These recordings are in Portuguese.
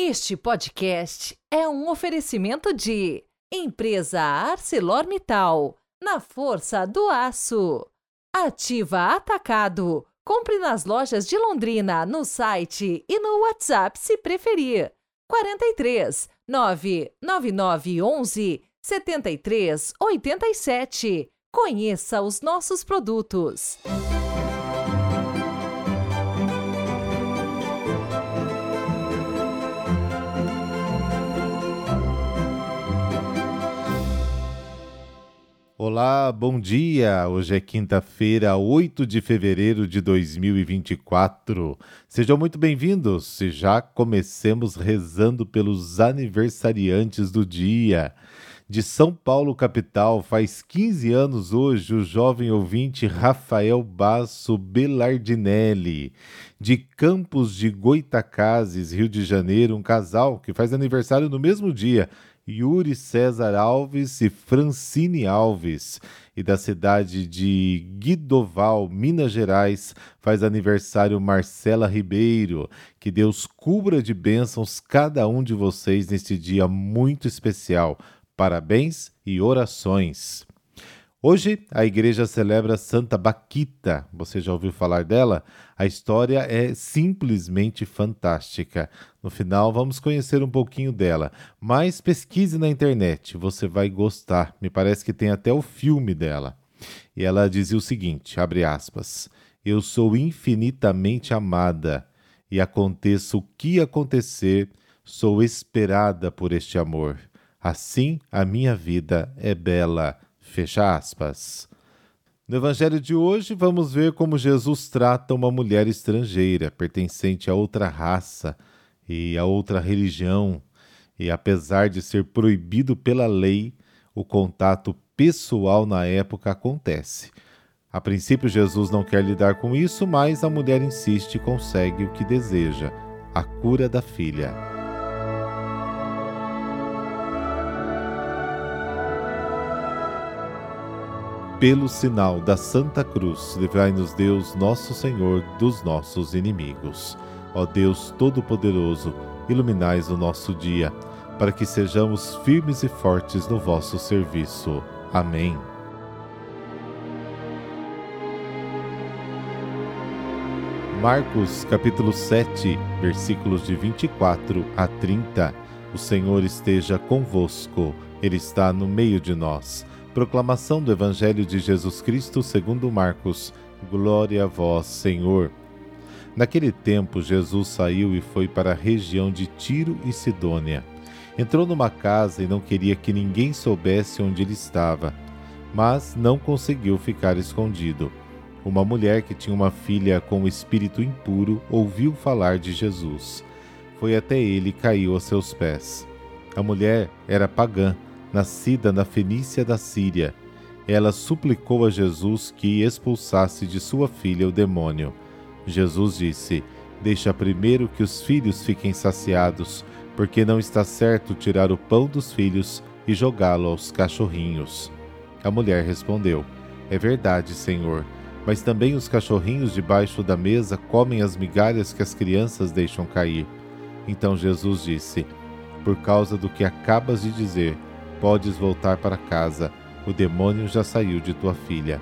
Este podcast é um oferecimento de Empresa ArcelorMittal, na força do aço. Ativa Atacado. Compre nas lojas de Londrina, no site e no WhatsApp se preferir. 43 999 11 73 87. Conheça os nossos produtos. Olá, bom dia! Hoje é quinta-feira, 8 de fevereiro de 2024. Sejam muito bem-vindos e já comecemos rezando pelos aniversariantes do dia. De São Paulo, capital, faz 15 anos hoje o jovem ouvinte Rafael Basso Belardinelli. De Campos de Goitacazes, Rio de Janeiro, um casal que faz aniversário no mesmo dia, Yuri César Alves e Francine Alves. E da cidade de Guidoval, Minas Gerais, faz aniversário Marcela Ribeiro. Que Deus cubra de bênçãos cada um de vocês neste dia muito especial. Parabéns e orações. Hoje a igreja celebra Santa Baquita. Você já ouviu falar dela? A história é simplesmente fantástica. No final vamos conhecer um pouquinho dela, mas pesquise na internet, você vai gostar. Me parece que tem até o filme dela. E ela dizia o seguinte, abre aspas: Eu sou infinitamente amada e aconteça o que acontecer, sou esperada por este amor. Assim a minha vida é bela Fecha aspas. No evangelho de hoje, vamos ver como Jesus trata uma mulher estrangeira, pertencente a outra raça e a outra religião, e apesar de ser proibido pela lei, o contato pessoal na época acontece. A princípio, Jesus não quer lidar com isso, mas a mulher insiste e consegue o que deseja: a cura da filha. Pelo sinal da Santa Cruz, livrai-nos Deus, nosso Senhor, dos nossos inimigos. Ó Deus Todo-Poderoso, iluminais o nosso dia, para que sejamos firmes e fortes no vosso serviço. Amém. Marcos capítulo 7, versículos de 24 a 30. O Senhor esteja convosco, Ele está no meio de nós. Proclamação do Evangelho de Jesus Cristo segundo Marcos. Glória a vós, Senhor. Naquele tempo, Jesus saiu e foi para a região de Tiro e Sidônia. Entrou numa casa e não queria que ninguém soubesse onde ele estava, mas não conseguiu ficar escondido. Uma mulher que tinha uma filha com o espírito impuro ouviu falar de Jesus. Foi até ele e caiu a seus pés. A mulher era pagã nascida na Fenícia da Síria. Ela suplicou a Jesus que expulsasse de sua filha o demônio. Jesus disse: Deixa primeiro que os filhos fiquem saciados, porque não está certo tirar o pão dos filhos e jogá-lo aos cachorrinhos. A mulher respondeu: É verdade, Senhor, mas também os cachorrinhos debaixo da mesa comem as migalhas que as crianças deixam cair. Então Jesus disse: Por causa do que acabas de dizer, Podes voltar para casa, o demônio já saiu de tua filha.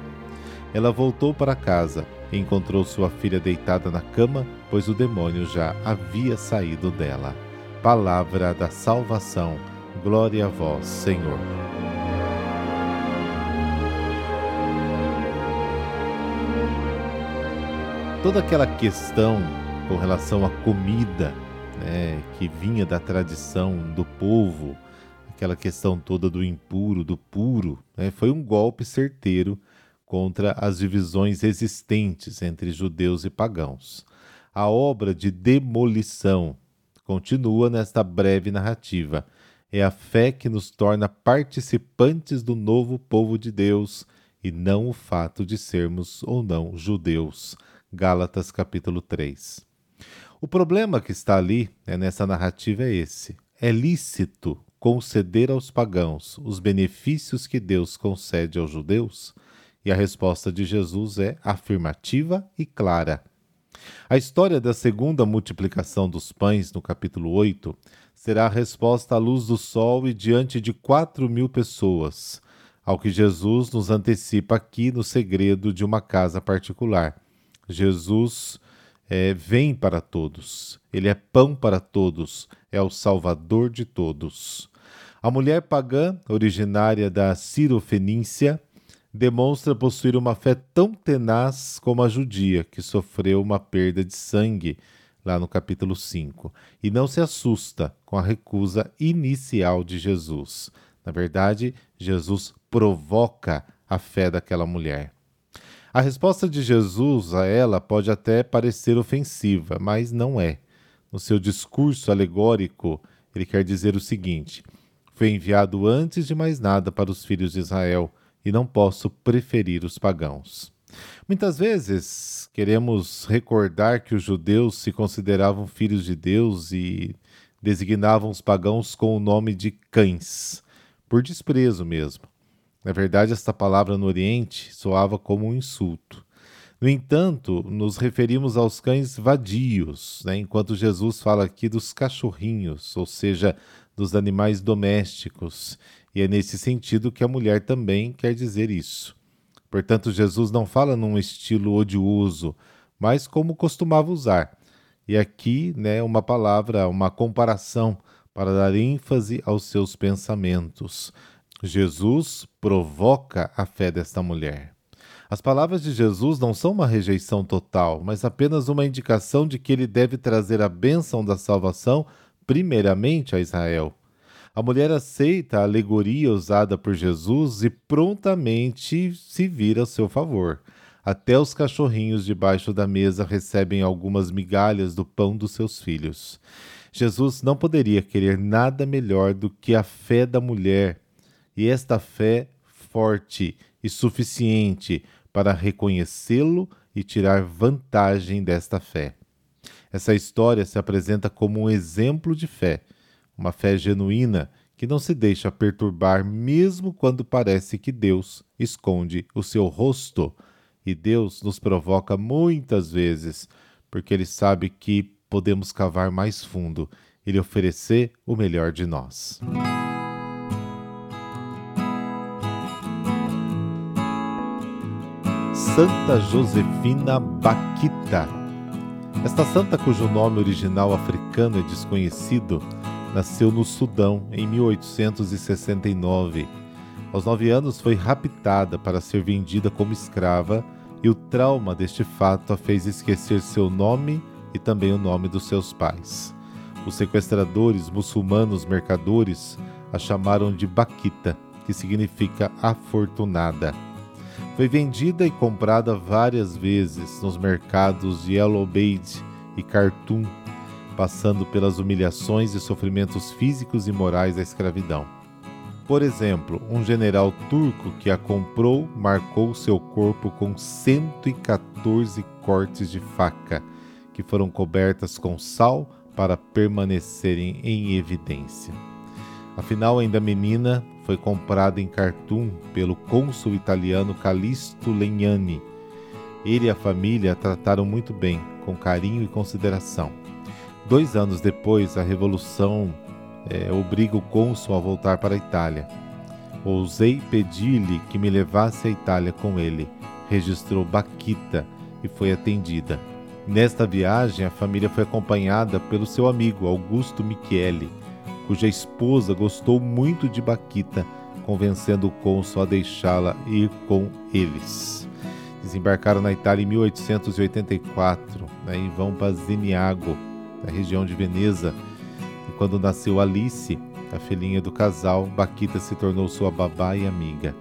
Ela voltou para casa e encontrou sua filha deitada na cama, pois o demônio já havia saído dela. Palavra da salvação. Glória a vós, Senhor. Toda aquela questão com relação à comida, né, que vinha da tradição do povo, aquela questão toda do impuro, do puro, né, foi um golpe certeiro contra as divisões existentes entre judeus e pagãos. A obra de demolição continua nesta breve narrativa. É a fé que nos torna participantes do novo povo de Deus e não o fato de sermos ou não judeus. Gálatas capítulo 3. O problema que está ali né, nessa narrativa é esse. É lícito conceder aos pagãos os benefícios que Deus concede aos judeus? E a resposta de Jesus é afirmativa e clara. A história da segunda multiplicação dos pães, no capítulo 8, será a resposta à luz do sol e diante de quatro mil pessoas, ao que Jesus nos antecipa aqui no segredo de uma casa particular. Jesus é, vem para todos, ele é pão para todos, é o salvador de todos. A mulher pagã, originária da Cirofenícia, demonstra possuir uma fé tão tenaz como a judia, que sofreu uma perda de sangue, lá no capítulo 5, e não se assusta com a recusa inicial de Jesus. Na verdade, Jesus provoca a fé daquela mulher. A resposta de Jesus a ela pode até parecer ofensiva, mas não é. No seu discurso alegórico, ele quer dizer o seguinte: Foi enviado antes de mais nada para os filhos de Israel e não posso preferir os pagãos. Muitas vezes queremos recordar que os judeus se consideravam filhos de Deus e designavam os pagãos com o nome de cães, por desprezo mesmo. Na verdade, esta palavra no Oriente soava como um insulto. No entanto, nos referimos aos cães vadios, né? enquanto Jesus fala aqui dos cachorrinhos, ou seja, dos animais domésticos, e é nesse sentido que a mulher também quer dizer isso. Portanto, Jesus não fala num estilo odioso, mas como costumava usar. E aqui, né, uma palavra, uma comparação para dar ênfase aos seus pensamentos. Jesus provoca a fé desta mulher. As palavras de Jesus não são uma rejeição total, mas apenas uma indicação de que ele deve trazer a bênção da salvação primeiramente a Israel. A mulher aceita a alegoria usada por Jesus e prontamente se vira a seu favor. Até os cachorrinhos debaixo da mesa recebem algumas migalhas do pão dos seus filhos. Jesus não poderia querer nada melhor do que a fé da mulher, e esta fé forte e suficiente para reconhecê-lo e tirar vantagem desta fé. Essa história se apresenta como um exemplo de fé uma fé genuína que não se deixa perturbar mesmo quando parece que Deus esconde o seu rosto. E Deus nos provoca muitas vezes, porque Ele sabe que podemos cavar mais fundo e lhe oferecer o melhor de nós. Santa Josefina Baquita. Esta santa, cujo nome original africano é desconhecido, nasceu no Sudão em 1869. Aos nove anos foi raptada para ser vendida como escrava e o trauma deste fato a fez esquecer seu nome e também o nome dos seus pais. Os sequestradores muçulmanos mercadores a chamaram de Baquita, que significa afortunada. Foi vendida e comprada várias vezes nos mercados de El Obeid e Khartoum passando pelas humilhações e sofrimentos físicos e morais da escravidão. Por exemplo, um general turco que a comprou marcou seu corpo com 114 cortes de faca, que foram cobertas com sal para permanecerem em evidência. Afinal, ainda menina, foi comprada em Khartoum pelo cônsul italiano Callisto Legnani. Ele e a família a trataram muito bem, com carinho e consideração. Dois anos depois, a Revolução é, obriga o cônsul a voltar para a Itália. Ousei pedir-lhe que me levasse à Itália com ele. Registrou Baquita e foi atendida. Nesta viagem, a família foi acompanhada pelo seu amigo Augusto Michele, cuja esposa gostou muito de Baquita, convencendo o cônsul a deixá-la ir com eles. Desembarcaram na Itália em 1884 né, vão para Zeniago, na região de Veneza. E quando nasceu Alice, a filhinha do casal, Baquita se tornou sua babá e amiga.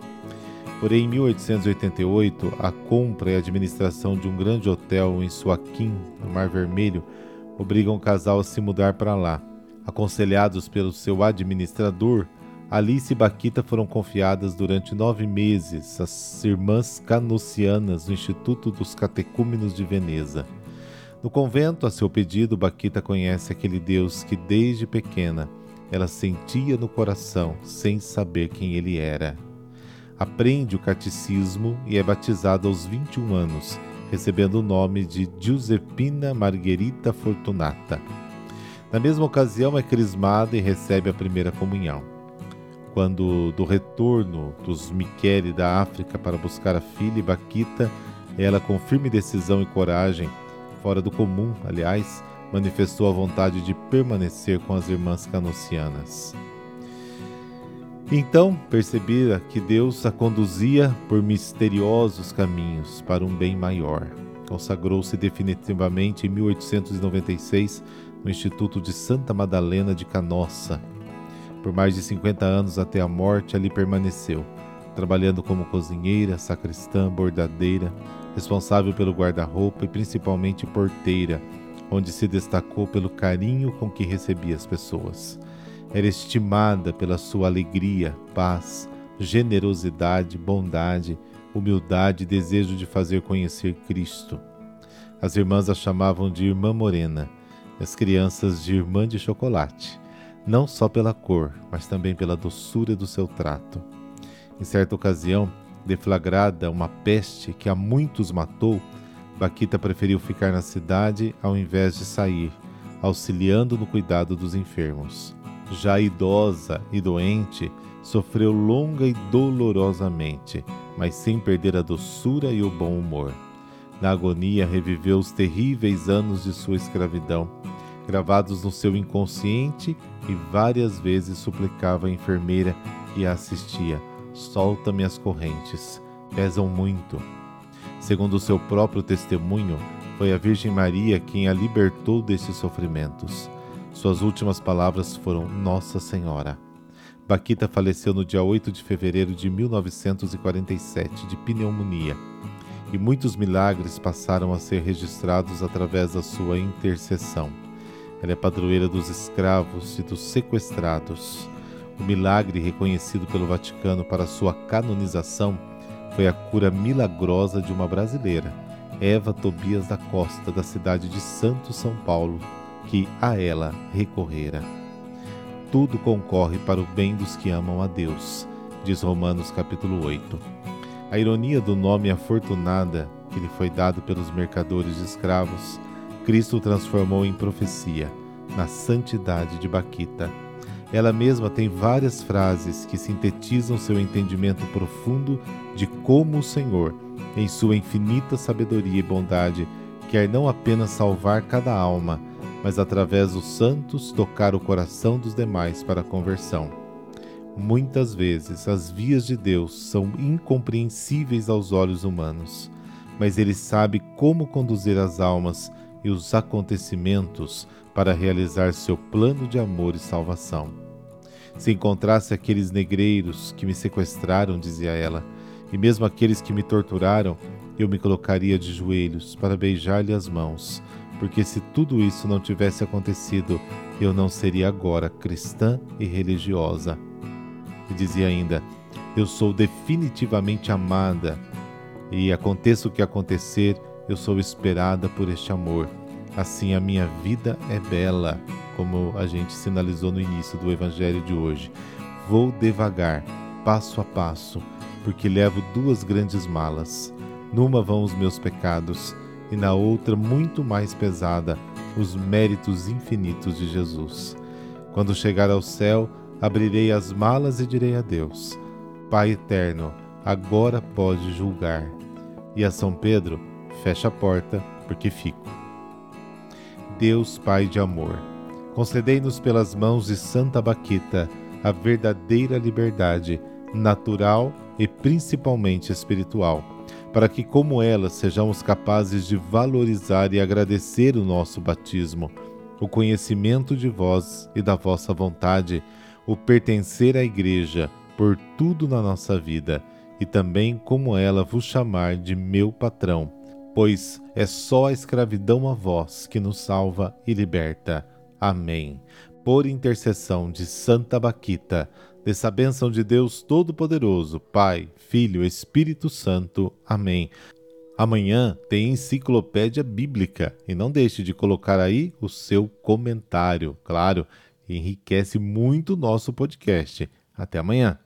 Porém, em 1888, a compra e administração de um grande hotel em Suaquim, no Mar Vermelho, obrigam o casal a se mudar para lá. Aconselhados pelo seu administrador, Alice e Baquita foram confiadas durante nove meses às irmãs canocianas no Instituto dos Catecúmenos de Veneza. No convento, a seu pedido, Baquita conhece aquele Deus que desde pequena ela sentia no coração sem saber quem ele era. Aprende o catecismo e é batizada aos 21 anos, recebendo o nome de Giuseppina Margherita Fortunata. Na mesma ocasião, é crismada e recebe a primeira comunhão. Quando, do retorno dos Michele da África para buscar a filha Baquita, ela, com firme decisão e coragem, fora do comum, aliás, manifestou a vontade de permanecer com as irmãs canocianas. Então percebera que Deus a conduzia por misteriosos caminhos para um bem maior. Consagrou-se definitivamente em 1896 no Instituto de Santa Madalena de Canossa. Por mais de 50 anos até a morte, ali permaneceu, trabalhando como cozinheira, sacristã, bordadeira, responsável pelo guarda-roupa e principalmente porteira, onde se destacou pelo carinho com que recebia as pessoas. Era estimada pela sua alegria, paz, generosidade, bondade, humildade e desejo de fazer conhecer Cristo. As irmãs a chamavam de Irmã Morena, as crianças de Irmã de Chocolate, não só pela cor, mas também pela doçura do seu trato. Em certa ocasião, deflagrada uma peste que a muitos matou, Baquita preferiu ficar na cidade ao invés de sair, auxiliando no cuidado dos enfermos. Já idosa e doente, sofreu longa e dolorosamente, mas sem perder a doçura e o bom humor. Na agonia, reviveu os terríveis anos de sua escravidão, gravados no seu inconsciente, e várias vezes suplicava a enfermeira que a assistia: Solta-me as correntes, pesam muito. Segundo seu próprio testemunho, foi a Virgem Maria quem a libertou destes sofrimentos. Suas últimas palavras foram Nossa Senhora. Baquita faleceu no dia 8 de fevereiro de 1947 de pneumonia, e muitos milagres passaram a ser registrados através da sua intercessão. Ela é padroeira dos escravos e dos sequestrados. O milagre reconhecido pelo Vaticano para sua canonização foi a cura milagrosa de uma brasileira, Eva Tobias da Costa, da cidade de Santo São Paulo, que a ela recorrera. Tudo concorre para o bem dos que amam a Deus, diz Romanos capítulo 8. A ironia do nome afortunada que lhe foi dado pelos mercadores de escravos, Cristo transformou em profecia, na santidade de Baquita ela mesma tem várias frases que sintetizam seu entendimento profundo de como o Senhor, em sua infinita sabedoria e bondade, quer não apenas salvar cada alma, mas através dos santos tocar o coração dos demais para a conversão. Muitas vezes as vias de Deus são incompreensíveis aos olhos humanos, mas Ele sabe como conduzir as almas e os acontecimentos para realizar seu plano de amor e salvação. Se encontrasse aqueles negreiros que me sequestraram, dizia ela, e mesmo aqueles que me torturaram, eu me colocaria de joelhos para beijar-lhe as mãos, porque se tudo isso não tivesse acontecido, eu não seria agora cristã e religiosa. E dizia ainda: Eu sou definitivamente amada, e aconteça o que acontecer, eu sou esperada por este amor. Assim a minha vida é bela, como a gente sinalizou no início do evangelho de hoje. Vou devagar, passo a passo, porque levo duas grandes malas. Numa vão os meus pecados, e na outra, muito mais pesada, os méritos infinitos de Jesus. Quando chegar ao céu, abrirei as malas e direi a Deus: Pai eterno, agora pode julgar. E a São Pedro, fecha a porta, porque fico. Deus Pai de amor, concedei-nos pelas mãos de Santa Baquita a verdadeira liberdade, natural e principalmente espiritual, para que, como ela, sejamos capazes de valorizar e agradecer o nosso batismo, o conhecimento de vós e da vossa vontade, o pertencer à Igreja por tudo na nossa vida, e também, como ela, vos chamar de meu patrão pois é só a escravidão a vós que nos salva e liberta. Amém. Por intercessão de Santa Baquita, dessa bênção de Deus Todo-Poderoso, Pai, Filho, Espírito Santo. Amém. Amanhã tem enciclopédia bíblica e não deixe de colocar aí o seu comentário, claro, enriquece muito o nosso podcast. Até amanhã.